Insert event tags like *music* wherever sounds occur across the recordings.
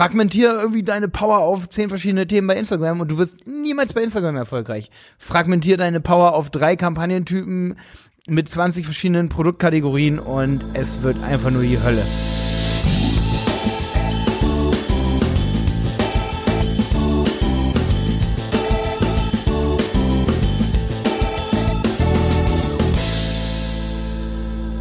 Fragmentier irgendwie deine Power auf zehn verschiedene Themen bei Instagram und du wirst niemals bei Instagram erfolgreich. Fragmentier deine Power auf drei Kampagnentypen mit 20 verschiedenen Produktkategorien und es wird einfach nur die Hölle.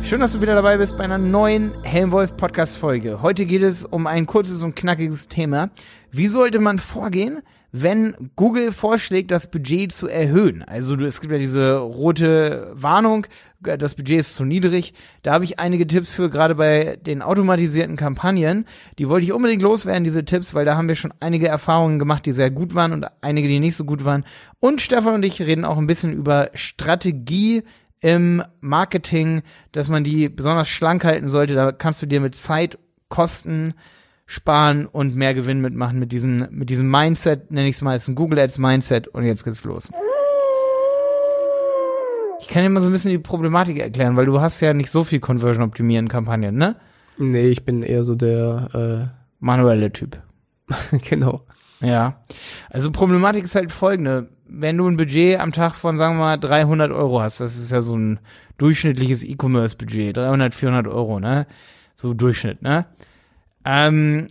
Schön, dass du wieder dabei bist bei einer neuen Helmwolf Podcast Folge. Heute geht es um ein kurzes und knackiges Thema. Wie sollte man vorgehen, wenn Google vorschlägt, das Budget zu erhöhen? Also es gibt ja diese rote Warnung, das Budget ist zu niedrig. Da habe ich einige Tipps für, gerade bei den automatisierten Kampagnen. Die wollte ich unbedingt loswerden, diese Tipps, weil da haben wir schon einige Erfahrungen gemacht, die sehr gut waren und einige, die nicht so gut waren. Und Stefan und ich reden auch ein bisschen über Strategie im Marketing, dass man die besonders schlank halten sollte. Da kannst du dir mit Zeit, Kosten sparen und mehr Gewinn mitmachen mit diesem, mit diesem Mindset, nenne ich es mal, ist ein Google Ads Mindset und jetzt geht's los. Ich kann dir mal so ein bisschen die Problematik erklären, weil du hast ja nicht so viel Conversion optimieren Kampagnen, ne? Nee, ich bin eher so der äh manuelle Typ. *laughs* genau. Ja. Also Problematik ist halt folgende wenn du ein Budget am Tag von, sagen wir mal, 300 Euro hast, das ist ja so ein durchschnittliches E-Commerce-Budget, 300, 400 Euro, ne? So Durchschnitt, ne? Ähm,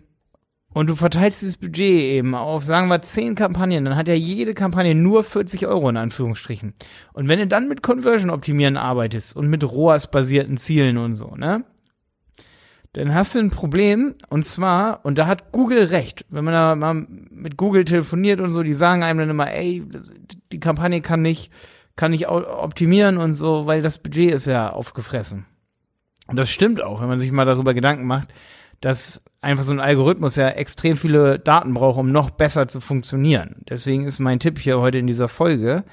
und du verteilst dieses Budget eben auf, sagen wir, 10 Kampagnen, dann hat ja jede Kampagne nur 40 Euro in Anführungsstrichen. Und wenn du dann mit Conversion optimieren arbeitest und mit ROAS-basierten Zielen und so, ne? Dann hast du ein Problem und zwar, und da hat Google recht, wenn man da mal mit Google telefoniert und so, die sagen einem dann immer, ey, die Kampagne kann nicht, kann nicht optimieren und so, weil das Budget ist ja aufgefressen. Und das stimmt auch, wenn man sich mal darüber Gedanken macht, dass einfach so ein Algorithmus ja extrem viele Daten braucht, um noch besser zu funktionieren. Deswegen ist mein Tipp hier heute in dieser Folge,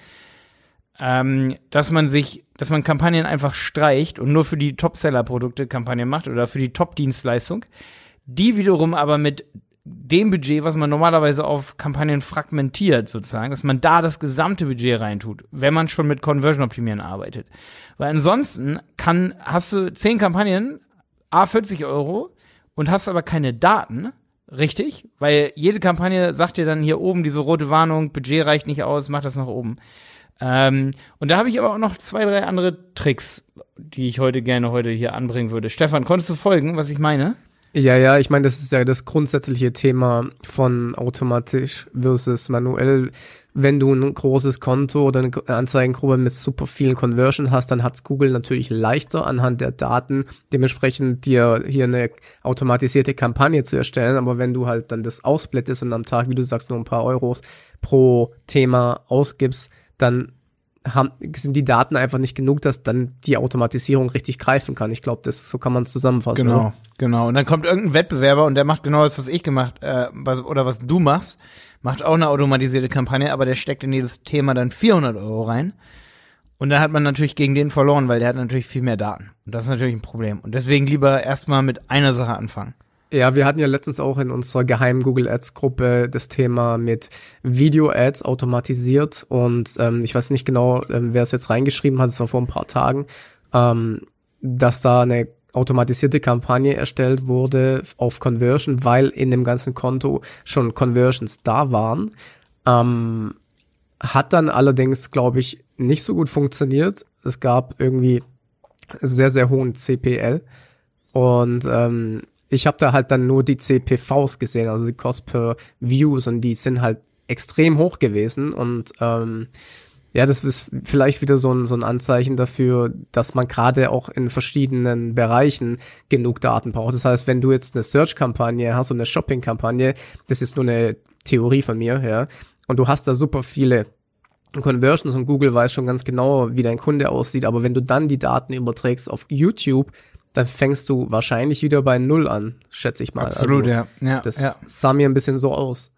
ähm, dass man sich, dass man Kampagnen einfach streicht und nur für die Top-Seller-Produkte Kampagnen macht oder für die Top-Dienstleistung, die wiederum aber mit dem Budget, was man normalerweise auf Kampagnen fragmentiert sozusagen, dass man da das gesamte Budget reintut, wenn man schon mit Conversion optimieren arbeitet. Weil ansonsten kann, hast du zehn Kampagnen, a 40 Euro und hast aber keine Daten, richtig? Weil jede Kampagne sagt dir dann hier oben diese rote Warnung, Budget reicht nicht aus, mach das nach oben. Ähm, und da habe ich aber auch noch zwei, drei andere Tricks, die ich heute gerne heute hier anbringen würde. Stefan, konntest du folgen, was ich meine? Ja, ja, ich meine, das ist ja das grundsätzliche Thema von automatisch versus manuell. Wenn du ein großes Konto oder eine Anzeigengruppe mit super vielen Conversion hast, dann hat's Google natürlich leichter anhand der Daten dementsprechend dir hier eine automatisierte Kampagne zu erstellen. Aber wenn du halt dann das ausblättest und am Tag, wie du sagst, nur ein paar Euros pro Thema ausgibst, dann haben, sind die Daten einfach nicht genug, dass dann die Automatisierung richtig greifen kann. Ich glaube, das so kann man es zusammenfassen. Genau, oder? genau. Und dann kommt irgendein Wettbewerber und der macht genau das, was ich gemacht äh, was, oder was du machst, macht auch eine automatisierte Kampagne, aber der steckt in jedes Thema dann 400 Euro rein. Und dann hat man natürlich gegen den verloren, weil der hat natürlich viel mehr Daten. Und das ist natürlich ein Problem. Und deswegen lieber erstmal mit einer Sache anfangen. Ja, wir hatten ja letztens auch in unserer geheimen Google Ads Gruppe das Thema mit Video Ads automatisiert und ähm, ich weiß nicht genau, ähm, wer es jetzt reingeschrieben hat, es war vor ein paar Tagen, ähm, dass da eine automatisierte Kampagne erstellt wurde auf Conversion, weil in dem ganzen Konto schon Conversions da waren. Ähm, hat dann allerdings, glaube ich, nicht so gut funktioniert. Es gab irgendwie sehr, sehr hohen CPL und ähm, ich habe da halt dann nur die CPVs gesehen, also die Cost per Views und die sind halt extrem hoch gewesen und ähm, ja, das ist vielleicht wieder so ein, so ein Anzeichen dafür, dass man gerade auch in verschiedenen Bereichen genug Daten braucht. Das heißt, wenn du jetzt eine Search-Kampagne hast und eine Shopping-Kampagne, das ist nur eine Theorie von mir, ja, und du hast da super viele Conversions und Google weiß schon ganz genau, wie dein Kunde aussieht, aber wenn du dann die Daten überträgst auf YouTube, dann fängst du wahrscheinlich wieder bei Null an, schätze ich mal. Absolut, also, ja. ja. Das ja. sah mir ein bisschen so aus.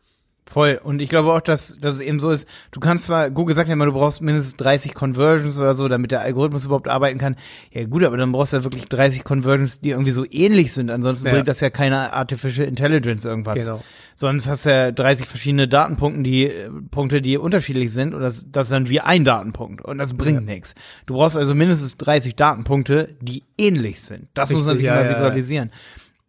Voll. Und ich glaube auch, dass, dass es eben so ist, du kannst zwar, Google sagt ja immer, du brauchst mindestens 30 Conversions oder so, damit der Algorithmus überhaupt arbeiten kann. Ja gut, aber dann brauchst du ja wirklich 30 Conversions, die irgendwie so ähnlich sind. Ansonsten ja. bringt das ja keine Artificial Intelligence irgendwas. Genau. Sonst hast du ja 30 verschiedene Datenpunkte, die Punkte, die unterschiedlich sind und das, das ist dann wie ein Datenpunkt und das bringt ja. nichts. Du brauchst also mindestens 30 Datenpunkte, die ähnlich sind. Das Richtig, muss man sich ja, immer visualisieren.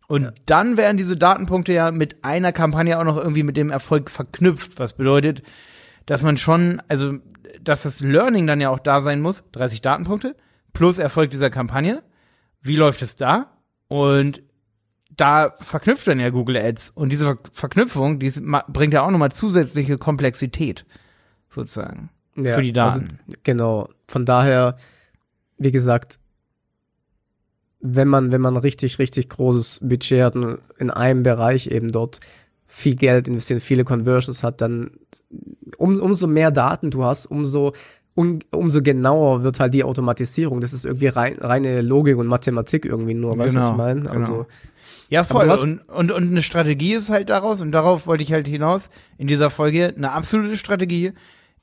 Und ja. dann werden diese Datenpunkte ja mit einer Kampagne auch noch irgendwie mit dem Erfolg verknüpft, was bedeutet, dass man schon, also, dass das Learning dann ja auch da sein muss, 30 Datenpunkte plus Erfolg dieser Kampagne. Wie läuft es da? Und da verknüpft dann ja Google Ads. Und diese Ver Verknüpfung, die bringt ja auch nochmal zusätzliche Komplexität, sozusagen, ja, für die Daten. Also, genau. Von daher, wie gesagt, wenn man, wenn man richtig, richtig großes Budget hat und in einem Bereich eben dort viel Geld investiert, viele Conversions hat, dann um, umso mehr Daten du hast, umso um, umso genauer wird halt die Automatisierung. Das ist irgendwie rein, reine Logik und Mathematik irgendwie nur, weißt du, genau, was ich meine? Genau. Also, ja, voll. Und, und, und eine Strategie ist halt daraus, und darauf wollte ich halt hinaus in dieser Folge, eine absolute Strategie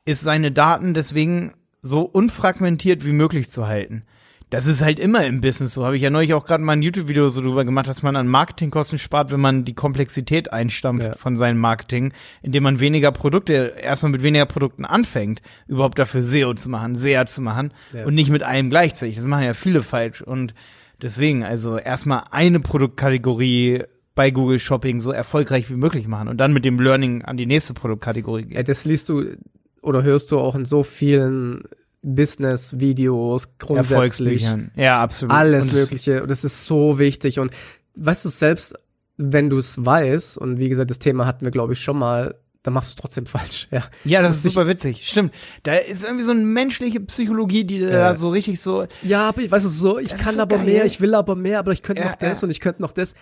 ist, seine Daten deswegen so unfragmentiert wie möglich zu halten. Das ist halt immer im Business so. Habe ich ja neulich auch gerade mal ein YouTube-Video so drüber gemacht, dass man an Marketingkosten spart, wenn man die Komplexität einstampft ja. von seinem Marketing, indem man weniger Produkte, erstmal mit weniger Produkten anfängt, überhaupt dafür SEO zu machen, SEA zu machen ja. und nicht mit einem gleichzeitig. Das machen ja viele falsch. Und deswegen, also erstmal eine Produktkategorie bei Google Shopping so erfolgreich wie möglich machen und dann mit dem Learning an die nächste Produktkategorie gehen. Ja, das liest du oder hörst du auch in so vielen Business-Videos grundsätzlich. Ja, absolut. Alles und Mögliche. Und das ist so wichtig. Und weißt du, selbst wenn du es weißt, und wie gesagt, das Thema hatten wir, glaube ich, schon mal, dann machst du es trotzdem *laughs* falsch. Ja, ja das ist super witzig. Stimmt. Da ist irgendwie so eine menschliche Psychologie, die ja. da so richtig so. Ja, aber ich weiß es so, ich kann so aber geil. mehr, ich will aber mehr, aber ich könnte ja, noch das ja. und ich könnte noch das.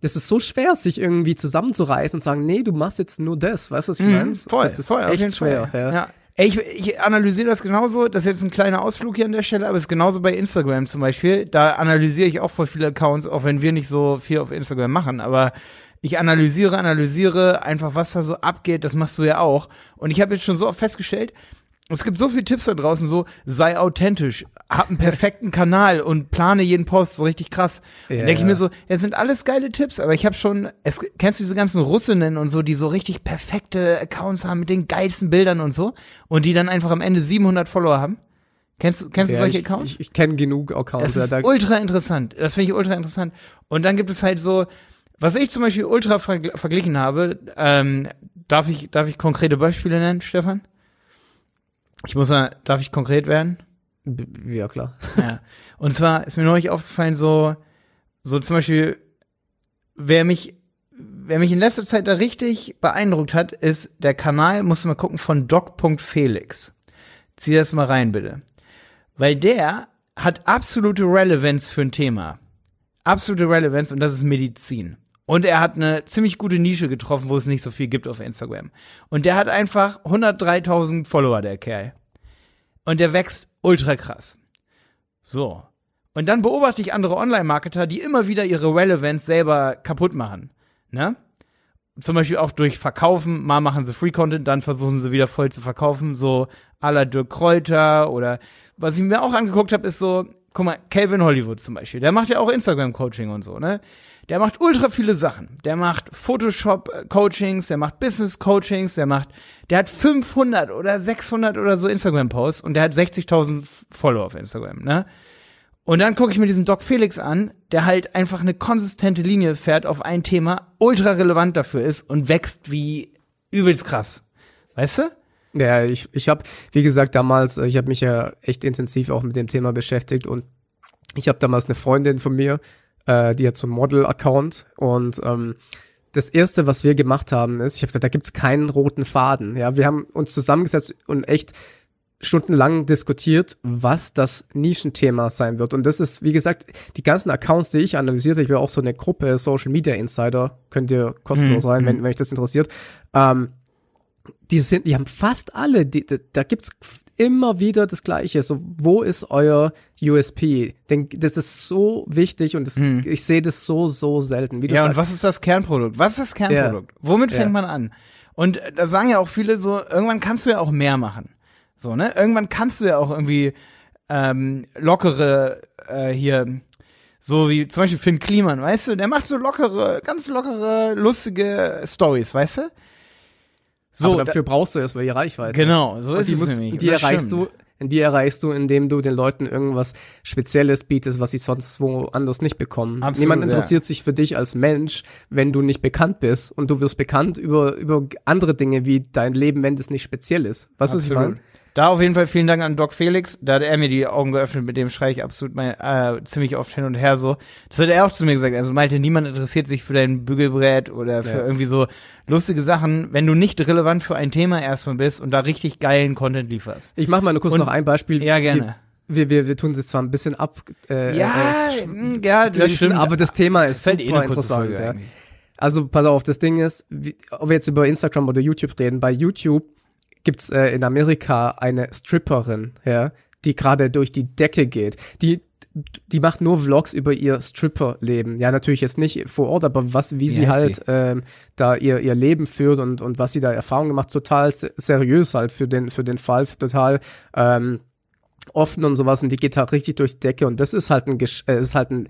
Das ist so schwer, sich irgendwie zusammenzureißen und sagen, nee, du machst jetzt nur das. Weißt du, was ich mhm, meine? Voll, das ist voll, echt schwer. Ja. ja. Ich, ich analysiere das genauso, das ist jetzt ein kleiner Ausflug hier an der Stelle, aber es ist genauso bei Instagram zum Beispiel. Da analysiere ich auch voll viele Accounts, auch wenn wir nicht so viel auf Instagram machen, aber ich analysiere, analysiere einfach, was da so abgeht, das machst du ja auch. Und ich habe jetzt schon so oft festgestellt, es gibt so viele Tipps da draußen, so sei authentisch, hab einen perfekten Kanal und plane jeden Post so richtig krass. Ja. Und denke ich mir so, ja, sind alles geile Tipps, aber ich habe schon, es, kennst du diese ganzen Russinnen und so, die so richtig perfekte Accounts haben mit den geilsten Bildern und so und die dann einfach am Ende 700 Follower haben? Kennst du, kennst ja, du solche ich, Accounts? Ich, ich kenne genug Accounts. Das ist ja, da ultra interessant. Das finde ich ultra interessant. Und dann gibt es halt so, was ich zum Beispiel ultra vergl verglichen habe, ähm, darf ich, darf ich konkrete Beispiele nennen, Stefan? Ich muss mal, darf ich konkret werden? Ja, klar. Ja. Und zwar ist mir neulich aufgefallen, so, so zum Beispiel, wer mich, wer mich in letzter Zeit da richtig beeindruckt hat, ist der Kanal, musst du mal gucken, von doc.felix. Zieh das mal rein, bitte. Weil der hat absolute Relevanz für ein Thema. Absolute Relevanz und das ist Medizin. Und er hat eine ziemlich gute Nische getroffen, wo es nicht so viel gibt auf Instagram. Und der hat einfach 103.000 Follower, der Kerl. Und der wächst ultra krass. So. Und dann beobachte ich andere Online-Marketer, die immer wieder ihre Relevance selber kaputt machen. Ne? Zum Beispiel auch durch Verkaufen. Mal machen sie Free-Content, dann versuchen sie wieder voll zu verkaufen. So à la Dirk Kräuter oder was ich mir auch angeguckt habe, ist so, guck mal, Calvin Hollywood zum Beispiel. Der macht ja auch Instagram-Coaching und so, ne? Der macht ultra viele Sachen. Der macht Photoshop-Coachings, der macht Business-Coachings, der macht, der hat 500 oder 600 oder so Instagram-Posts und der hat 60.000 Follower auf Instagram, ne? Und dann gucke ich mir diesen Doc Felix an, der halt einfach eine konsistente Linie fährt auf ein Thema, ultra relevant dafür ist und wächst wie übelst krass. Weißt du? Ja, ich, ich habe, wie gesagt, damals, ich habe mich ja echt intensiv auch mit dem Thema beschäftigt und ich habe damals eine Freundin von mir, äh, die hat so einen Model-Account und ähm, das erste, was wir gemacht haben, ist, ich habe gesagt, da gibt's keinen roten Faden. Ja, wir haben uns zusammengesetzt und echt stundenlang diskutiert, was das Nischenthema sein wird. Und das ist, wie gesagt, die ganzen Accounts, die ich analysiert habe, ich bin auch so eine Gruppe Social Media Insider, könnt ihr kostenlos mhm. rein, wenn, mhm. wenn euch das interessiert. Ähm, die sind, die haben fast alle, die, da gibt's immer wieder das Gleiche. So, wo ist euer USP? Denn das ist so wichtig und das, hm. ich sehe das so, so selten. Ja, und was ist das Kernprodukt? Was ist das Kernprodukt? Ja. Womit fängt ja. man an? Und da sagen ja auch viele so, irgendwann kannst du ja auch mehr machen. So, ne? Irgendwann kannst du ja auch irgendwie ähm, lockere äh, hier, so wie zum Beispiel Finn Kliman, weißt du, der macht so lockere, ganz lockere, lustige Stories, weißt du? So, Aber dafür da, brauchst du erstmal die Reichweite. Genau, so ist die es musst, nämlich. Die erreichst stimmt. du die erreichst du, indem du den Leuten irgendwas Spezielles bietest, was sie sonst woanders nicht bekommen. Absolut, Niemand interessiert sich für dich als Mensch, wenn du nicht bekannt bist. Und du wirst bekannt über, über andere Dinge wie dein Leben, wenn das nicht speziell ist. Weißt du, was ich meine? Da auf jeden Fall vielen Dank an Doc Felix. Da hat er mir die Augen geöffnet, mit dem schreie ich absolut mein, äh, ziemlich oft hin und her so. Das hat er auch zu mir gesagt. Also Malte, niemand interessiert sich für dein Bügelbrett oder für Ja. irgendwie so lustige Sachen, wenn du nicht relevant für ein Thema erstmal bist und da richtig geilen Content lieferst. Ich mache mal nur kurz Und- noch ein Beispiel. Ja, gerne. Wir, wir, wir tun es zwar ein bisschen ab. Äh, Ja, äh, ja, das schließen, stimmt. aber das Thema ist fällt eh super kurze interessant. Ja. eigentlich. Also pass auf, das Ding ist, wie, ob wir jetzt über Instagram oder YouTube reden, bei YouTube gibt's äh, in Amerika eine Stripperin, ja, die gerade durch die Decke geht. Die die macht nur Vlogs über ihr Stripper-Leben. Ja, natürlich jetzt nicht vor Ort, aber was, wie sie heißt halt ähm, da ihr, ihr Leben führt und, und was sie da Erfahrungen gemacht, total se- seriös halt für den, für den Fall, total ähm, offen und sowas und die geht halt richtig durch die Decke und das ist halt ein, äh, ist halt ein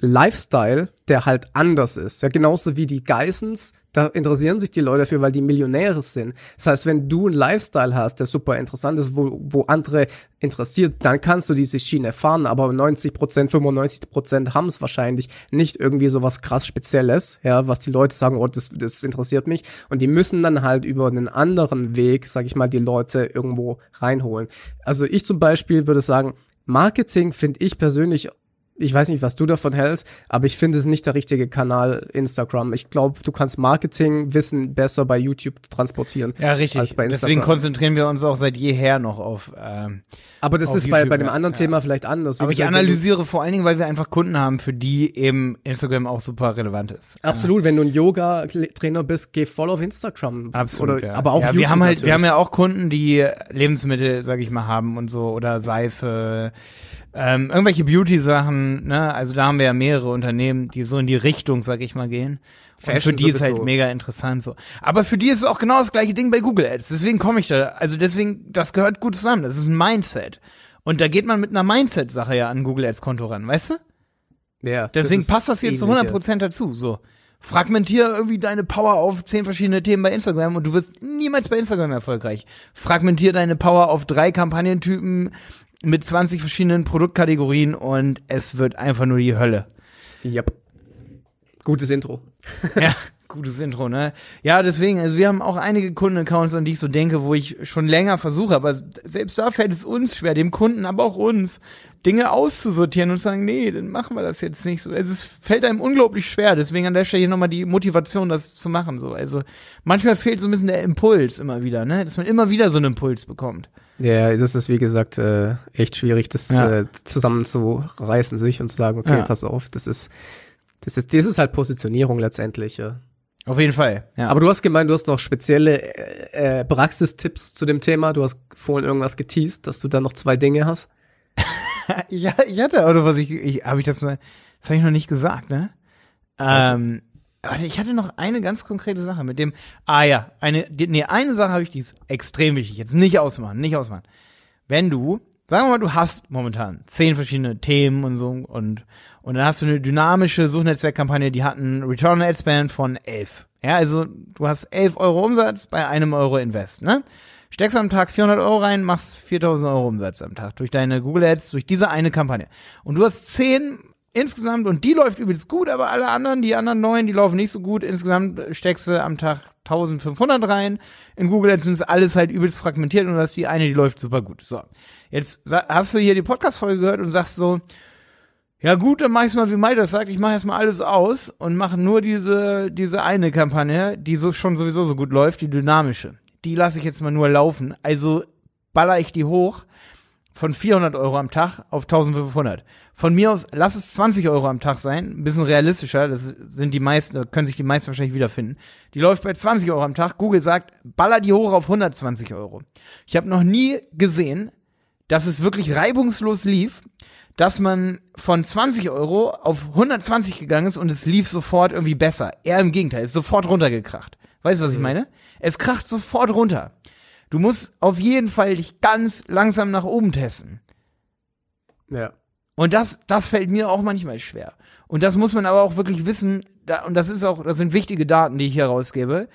Lifestyle, der halt anders ist. Ja, genauso wie die Geissens, da interessieren sich die Leute dafür, weil die Millionäre sind. Das heißt, wenn du einen Lifestyle hast, der super interessant ist, wo, wo andere interessiert, dann kannst du diese Schiene fahren, aber 90 Prozent, 95 Prozent haben es wahrscheinlich nicht irgendwie so was krass Spezielles, ja, was die Leute sagen, oh, das, das interessiert mich. Und die müssen dann halt über einen anderen Weg, sag ich mal, die Leute irgendwo reinholen. Also ich zum Beispiel würde sagen, Marketing finde ich persönlich ich weiß nicht, was du davon hältst, aber ich finde es nicht der richtige Kanal Instagram. Ich glaube, du kannst Marketingwissen besser bei YouTube transportieren. Ja, richtig. als bei Deswegen Instagram. konzentrieren wir uns auch seit jeher noch auf. Ähm, Aber das ist bei, YouTube, bei dem ja. anderen Ja. Thema vielleicht anders. Aber ich analysiere vor allen Dingen, weil wir einfach Kunden haben, für die eben Instagram auch super relevant ist. Absolut, wenn du ein Yoga-Trainer bist, geh voll auf Instagram. Absolut. Oder, ja. Aber auch ja, YouTube wir haben halt, natürlich. wir haben ja auch Kunden, die Lebensmittel, sag ich mal, haben und so oder Seife, ähm, irgendwelche Beauty-Sachen. Ne, also da haben wir ja mehrere Unternehmen, die so in die Richtung, sag ich mal, gehen. Und Fashion für die ist halt sowieso. mega interessant so. Aber für die ist es auch genau das gleiche Ding bei Google Ads. Deswegen komme ich da. Also deswegen, das gehört gut zusammen. Das ist ein Mindset. Und da geht man mit einer Mindset-Sache ja an Google Ads Konto ran, weißt du? ja, Deswegen ist passt das jetzt zu ähnliche. 100% dazu. So. Fragmentier irgendwie deine Power auf zehn verschiedene Themen bei Instagram und du wirst niemals bei Instagram erfolgreich. Fragmentier deine Power auf drei Kampagnentypen mit 20 verschiedenen Produktkategorien und es wird einfach nur die Hölle. Yep. Gutes Intro. ja, *laughs* gutes Intro, ne? Ja, deswegen, also wir haben auch einige Kundenaccounts, an die ich so denke, wo ich schon länger versuche, aber selbst da fällt es uns schwer, dem Kunden, aber auch uns, Dinge auszusortieren und zu sagen, nee, dann machen wir das jetzt nicht so. Also es fällt einem unglaublich schwer, deswegen an der Stelle hier nochmal die Motivation, das zu machen, so. Also manchmal fehlt so ein bisschen der Impuls immer wieder, ne? Dass man immer wieder so einen Impuls bekommt. Ja, das ist wie gesagt äh, echt schwierig, das Ja. äh, zusammenzureißen sich und zu sagen, okay, Ja. pass auf, das ist, das ist, das ist halt Positionierung letztendlich, ja. Auf jeden Fall, ja. Aber du hast gemeint, du hast noch spezielle äh, äh, Praxistipps zu dem Thema. Du hast vorhin irgendwas geteased, dass du da noch zwei Dinge hast. *laughs* ja, ich hatte, oder was ich, ich habe ich das, das habe ich noch nicht gesagt, ne? Ähm, warte, ich hatte noch eine ganz konkrete Sache mit dem, ah ja, eine, die, nee, eine Sache habe ich, die ist extrem wichtig, jetzt nicht ausmachen, nicht ausmachen. Wenn du, sagen wir mal, du hast momentan zehn verschiedene Themen und so und, und dann hast du eine dynamische Suchnetzwerkkampagne, die hat einen Return on Ad Spend von 11. Ja, also du hast 11 Euro Umsatz bei einem Euro Invest, ne? Steckst am Tag 400 Euro rein, machst 4000 Euro Umsatz am Tag durch deine Google Ads, durch diese eine Kampagne. Und du hast 10 insgesamt und die läuft übelst gut, aber alle anderen, die anderen neun, die laufen nicht so gut. Insgesamt steckst du am Tag 1500 rein. In Google Ads ist alles halt übelst fragmentiert und du hast die eine, die läuft super gut. So. Jetzt hast du hier die Podcast-Folge gehört und sagst so, ja gut, dann mach ich's mal, wie Malte das sagt. Ich mache erstmal alles aus und mache nur diese, diese eine Kampagne, die so schon sowieso so gut läuft, die dynamische. Die lasse ich jetzt mal nur laufen. Also baller ich die hoch von 400 Euro am Tag auf 1500. Von mir aus, lass es 20 Euro am Tag sein, ein bisschen realistischer, das sind die meisten, da können sich die meisten wahrscheinlich wiederfinden. Die läuft bei 20 Euro am Tag. Google sagt, baller die hoch auf 120 Euro. Ich habe noch nie gesehen, dass es wirklich reibungslos lief, dass man von 20 Euro auf 120 gegangen ist und es lief sofort irgendwie besser. Eher im Gegenteil, es ist sofort runtergekracht. Weißt du, was ich meine? Es kracht sofort runter. Du musst auf jeden Fall dich ganz langsam nach oben testen. Ja. Und das, das fällt mir auch manchmal schwer. Und das muss man aber auch wirklich wissen, da, und das ist auch, das sind wichtige Daten, die ich hier rausgebe.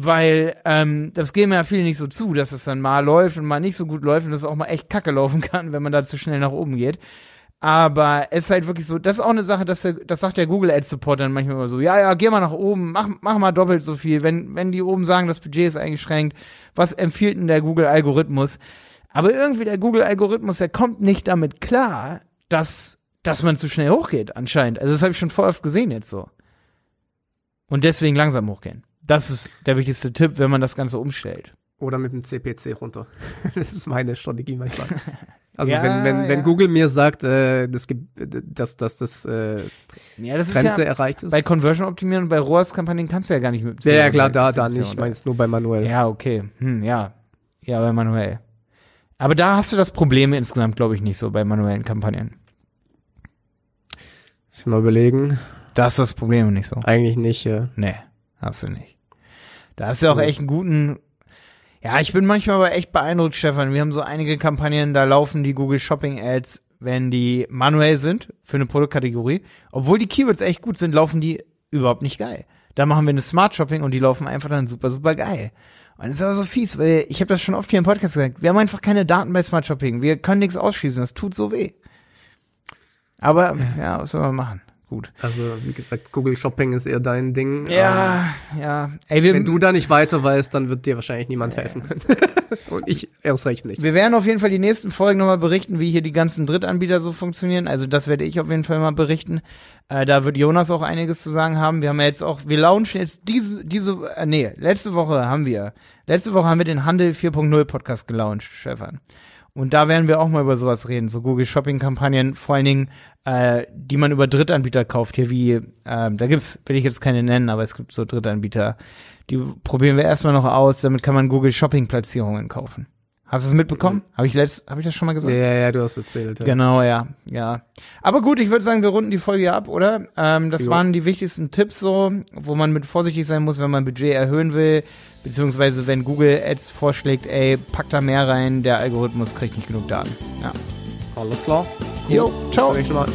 Weil ähm, das geben ja viele nicht so zu, dass es dann mal läuft und mal nicht so gut läuft und das auch mal echt kacke laufen *laughs* kann, wenn man da zu schnell nach oben geht. Aber es ist halt wirklich so, das ist auch eine Sache, dass der, das sagt der Google Ads Support dann manchmal immer so, ja, ja, geh mal nach oben, mach, mach mal doppelt so viel. Wenn, wenn die oben sagen, das Budget ist eingeschränkt, was empfiehlt denn der Google Algorithmus? Aber irgendwie der Google Algorithmus, der kommt nicht damit klar, dass, dass man zu schnell hochgeht, anscheinend. Also das habe ich schon voll oft gesehen jetzt so. Und deswegen langsam hochgehen. Das ist der wichtigste Tipp, wenn man das Ganze umstellt. Oder mit dem CPC runter. *laughs* das ist meine Strategie manchmal. *laughs* Also Ja, wenn, wenn, wenn ja. Google mir sagt, äh, das dass, dass das äh, Ja, das Grenze ist ja erreicht ist. bei Conversion optimieren und bei ROAS-Kampagnen kannst du ja gar nicht mit ja, ja, klar, da, da nicht. Ich meine es nur bei manuell. Ja, okay. Hm, ja. Ja, bei manuell. Aber da hast du das Problem insgesamt, glaube ich, nicht so bei manuellen Kampagnen. Muss ich mal überlegen. Da ist das Problem nicht so. Eigentlich nicht. Äh, Nee, hast du nicht. Da hast du auch Nee. echt einen guten. Ja, ich bin manchmal aber echt beeindruckt, Stefan. Wir haben so einige Kampagnen, da laufen die Google Shopping Ads, wenn die manuell sind für eine Produktkategorie. Obwohl die Keywords echt gut sind, laufen die überhaupt nicht geil. Da machen wir eine Smart Shopping und die laufen einfach dann super, super geil. Und das ist aber so fies, weil ich habe das schon oft hier im Podcast gesagt. Wir haben einfach keine Daten bei Smart Shopping. Wir können nichts ausschließen. Das tut so weh. Aber, ja, was soll man machen? Gut. also wie gesagt, Google Shopping ist eher dein Ding. Ja, ja. Ey, wir, Ähm, wenn du da nicht weiter weißt, dann wird dir wahrscheinlich niemand helfen können. *laughs* Und ich erst recht nicht. Wir werden auf jeden Fall die nächsten Folgen nochmal berichten, wie hier die ganzen Drittanbieter so funktionieren. Also das werde ich auf jeden Fall mal berichten. Äh, da wird Jonas auch einiges zu sagen haben. Wir haben ja jetzt auch, wir launchen jetzt diese, diese, äh, nee, letzte Woche haben wir, letzte Woche haben wir den Handel 4.0 Podcast gelauncht, Stefan. Und da werden wir auch mal über sowas reden, so Google Shopping Kampagnen, vor allen Dingen, äh, die man über Drittanbieter kauft, hier wie, ähm, da gibt's, will ich jetzt keine nennen, aber es gibt so Drittanbieter, die probieren wir erstmal noch aus, damit kann man Google Shopping Platzierungen kaufen. Hast du es mitbekommen? Habe ich letzt, habe ich das schon mal Ja, gesagt? ja, du hast erzählt. Ja. Genau, ja, ja. Aber gut, ich würde sagen, wir runden die Folge ab, oder? Ähm, das Jo. waren die wichtigsten Tipps so, wo man mit vorsichtig sein muss, wenn man Budget erhöhen will, beziehungsweise wenn Google Ads vorschlägt, ey, pack da mehr rein, der Algorithmus kriegt nicht genug Daten. Ja. Alles klar. Jo, Bis ciao. zum nächsten Mal.